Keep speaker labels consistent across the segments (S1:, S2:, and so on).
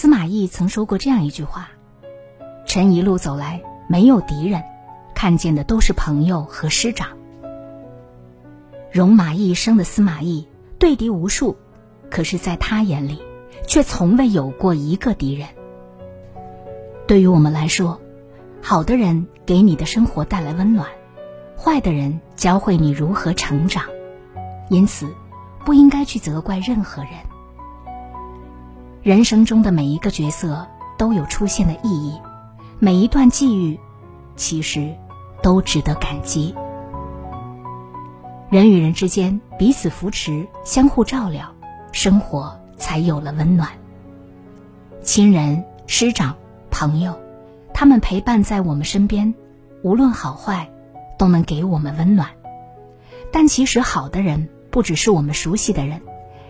S1: 司马懿曾说过这样一句话：“臣一路走来，没有敌人。”看见的都是朋友和师长。戎马一生的司马懿对敌无数，可是，在他眼里，却从未有过一个敌人。对于我们来说，好的人给你的生活带来温暖，坏的人教会你如何成长。因此，不应该去责怪任何人。人生中的每一个角色都有出现的意义，每一段际遇，其实。都值得感激。人与人之间彼此扶持、相互照料，生活才有了温暖。亲人、师长、朋友，他们陪伴在我们身边，无论好坏，都能给我们温暖。但其实，好的人不只是我们熟悉的人，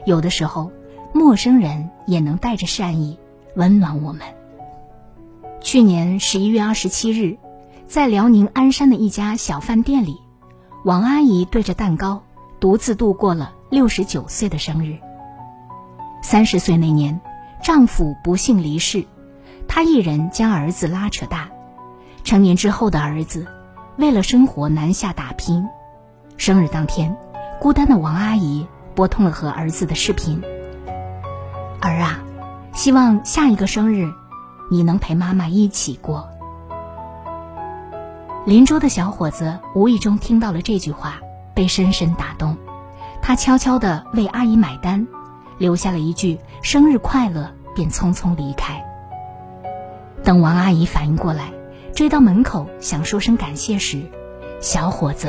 S1: 有的时候，陌生人也能带着善意温暖我们。去年十一月二十七日。在辽宁鞍山的一家小饭店里，王阿姨对着蛋糕，独自度过了六十九岁的生日。三十岁那年，丈夫不幸离世，她一人将儿子拉扯大。成年之后的儿子，为了生活南下打拼。生日当天，孤单的王阿姨拨通了和儿子的视频：“儿啊，希望下一个生日，你能陪妈妈一起过。”邻桌的小伙子无意中听到了这句话，被深深打动。他悄悄地为阿姨买单，留下了一句“生日快乐”，便匆匆离开。等王阿姨反应过来，追到门口想说声感谢时，小伙子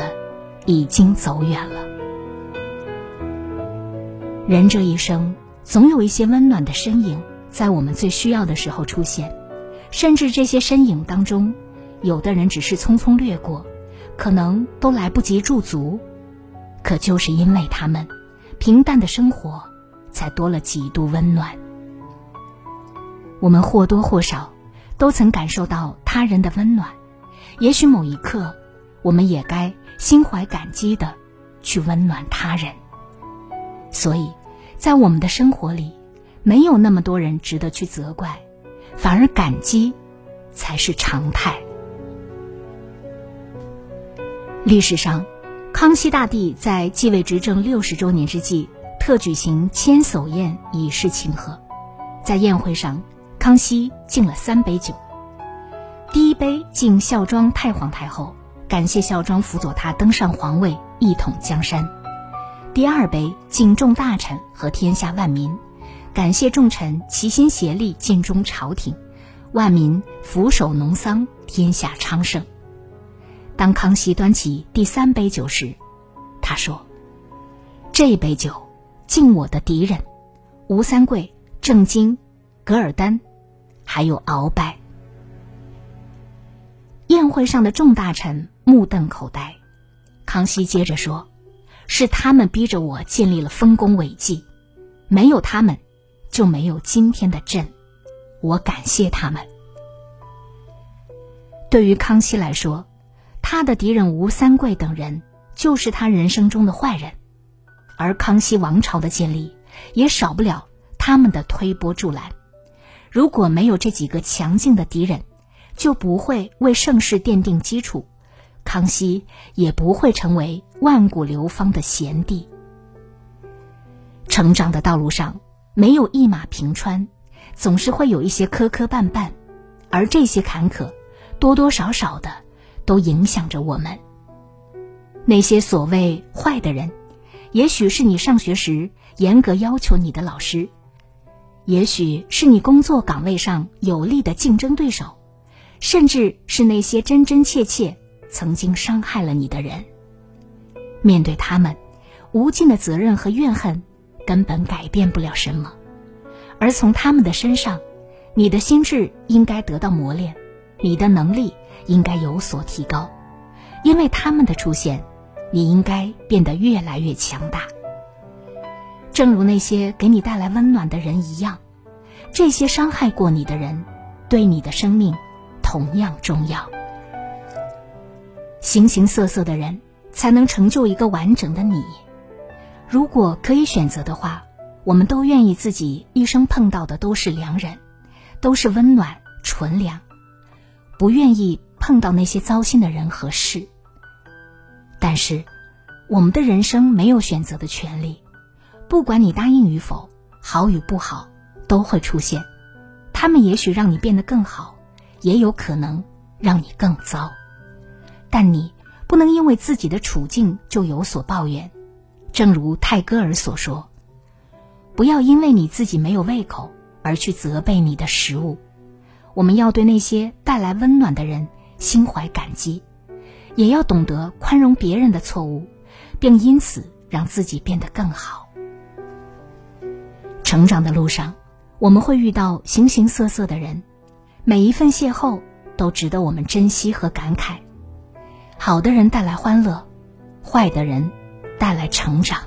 S1: 已经走远了。人这一生，总有一些温暖的身影在我们最需要的时候出现，甚至这些身影当中。有的人只是匆匆掠过，可能都来不及驻足，可就是因为他们，平淡的生活才多了几度温暖。我们或多或少都曾感受到他人的温暖，也许某一刻，我们也该心怀感激的去温暖他人。所以，在我们的生活里，没有那么多人值得去责怪，反而感激才是常态。历史上，康熙大帝在继位执政六十周年之际，特举行千叟宴以示庆贺。在宴会上，康熙敬了三杯酒。第一杯敬孝庄太皇太后，感谢孝庄辅佐他登上皇位，一统江山；第二杯敬众大臣和天下万民，感谢众臣齐心协力尽忠朝廷，万民俯首农桑，天下昌盛。当康熙端起第三杯酒时，他说：“这杯酒敬我的敌人吴三桂、郑经、噶尔丹，还有鳌拜。”宴会上的众大臣目瞪口呆。康熙接着说：“是他们逼着我建立了丰功伟绩，没有他们，就没有今天的朕。我感谢他们。”对于康熙来说，他的敌人吴三桂等人，就是他人生中的坏人，而康熙王朝的建立，也少不了他们的推波助澜。如果没有这几个强劲的敌人，就不会为盛世奠定基础，康熙也不会成为万古流芳的贤帝。成长的道路上，没有一马平川，总是会有一些磕磕绊绊，而这些坎坷，多多少少的。都影响着我们。那些所谓坏的人，也许是你上学时严格要求你的老师，也许是你工作岗位上有力的竞争对手，甚至是那些真真切切曾经伤害了你的人。面对他们，无尽的责任和怨恨根本改变不了什么，而从他们的身上你的心智应该得到磨练，你的能力应该有所提高，因为他们的出现，你应该变得越来越强大。正如那些给你带来温暖的人一样，这些伤害过你的人，对你的生命同样重要。形形色色的人，才能成就一个完整的你。如果可以选择的话，我们都愿意自己一生碰到的都是良人，都是温暖纯良，不愿意碰到那些糟心的人和事。但是，我们的人生没有选择的权利。不管你答应与否，好与不好都会出现。他们也许让你变得更好，也有可能让你更糟。但你不能因为自己的处境就有所抱怨。正如泰戈尔所说：“不要因为你自己没有胃口而去责备你的食物。”我们要对那些带来温暖的人心怀感激，也要懂得宽容别人的错误，并因此让自己变得更好。成长的路上，我们会遇到形形色色的人，每一份邂逅都值得我们珍惜和感慨。好的人带来欢乐，坏的人带来成长，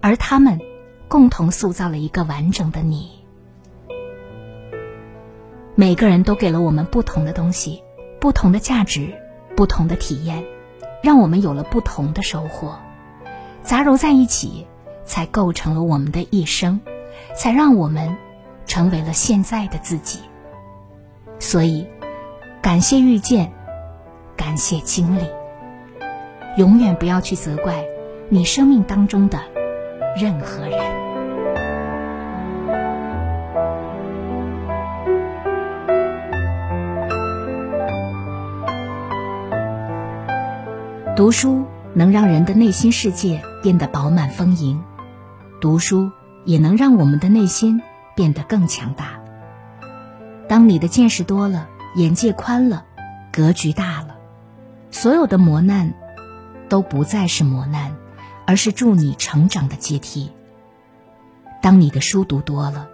S1: 而他们共同塑造了一个完整的你。每个人都给了我们不同的东西，不同的价值，不同的体验，让我们有了不同的收获，杂糅在一起，才构成了我们的一生。才让我们成为了现在的自己。所以，感谢遇见，感谢经历。永远不要去责怪你生命当中的任何人。读书能让人的内心世界变得饱满丰盈，读书。也能让我们的内心变得更强大。当你的见识多了，眼界宽了，格局大了，所有的磨难都不再是磨难，而是助你成长的阶梯。当你的书读多了，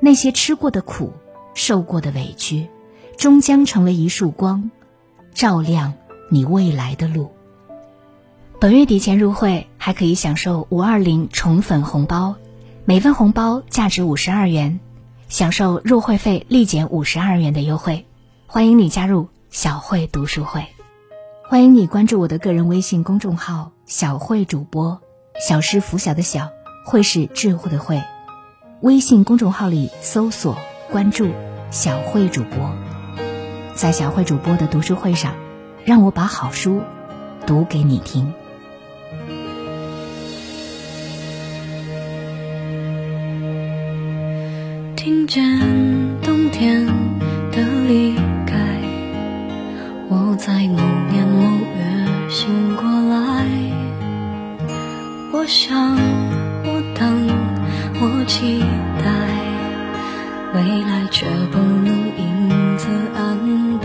S1: 那些吃过的苦、受过的委屈，终将成为一束光，照亮你未来的路。本月底前入会，还可以享受五二零宠粉红包。每份红包价值五十二元，享受入会费立减五十二元的优惠，欢迎你加入小慧读书会，欢迎你关注我的个人微信公众号“小慧主播”，小是拂晓的小，慧是智慧的慧，微信公众号里搜索关注“小慧主播”，在小慧主播的读书会上，让我把好书读给你听。
S2: 听见冬天的离开，我在某我想，我等，我期待，未来却不能因此安排。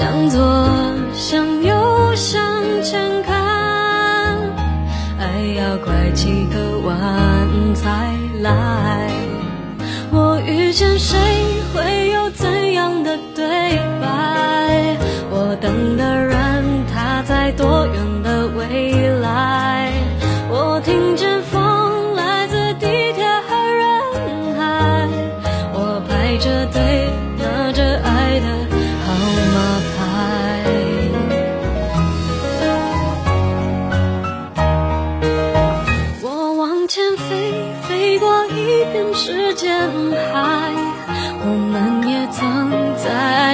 S2: 向左向右向前看爱要拐几个弯才来。我遇见谁？